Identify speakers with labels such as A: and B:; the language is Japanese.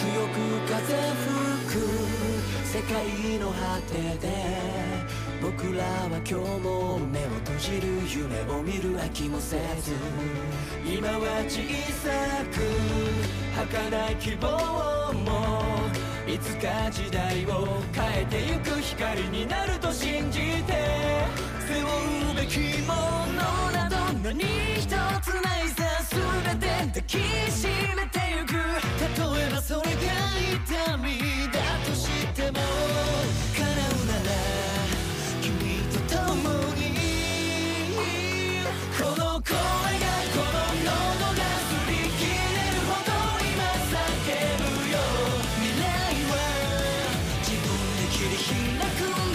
A: 強く風吹く世界の果てで僕らは今日も目を閉じる夢を見る飽きもせず今は小さく儚い希望もいつか時代を変えてゆく光になると信開く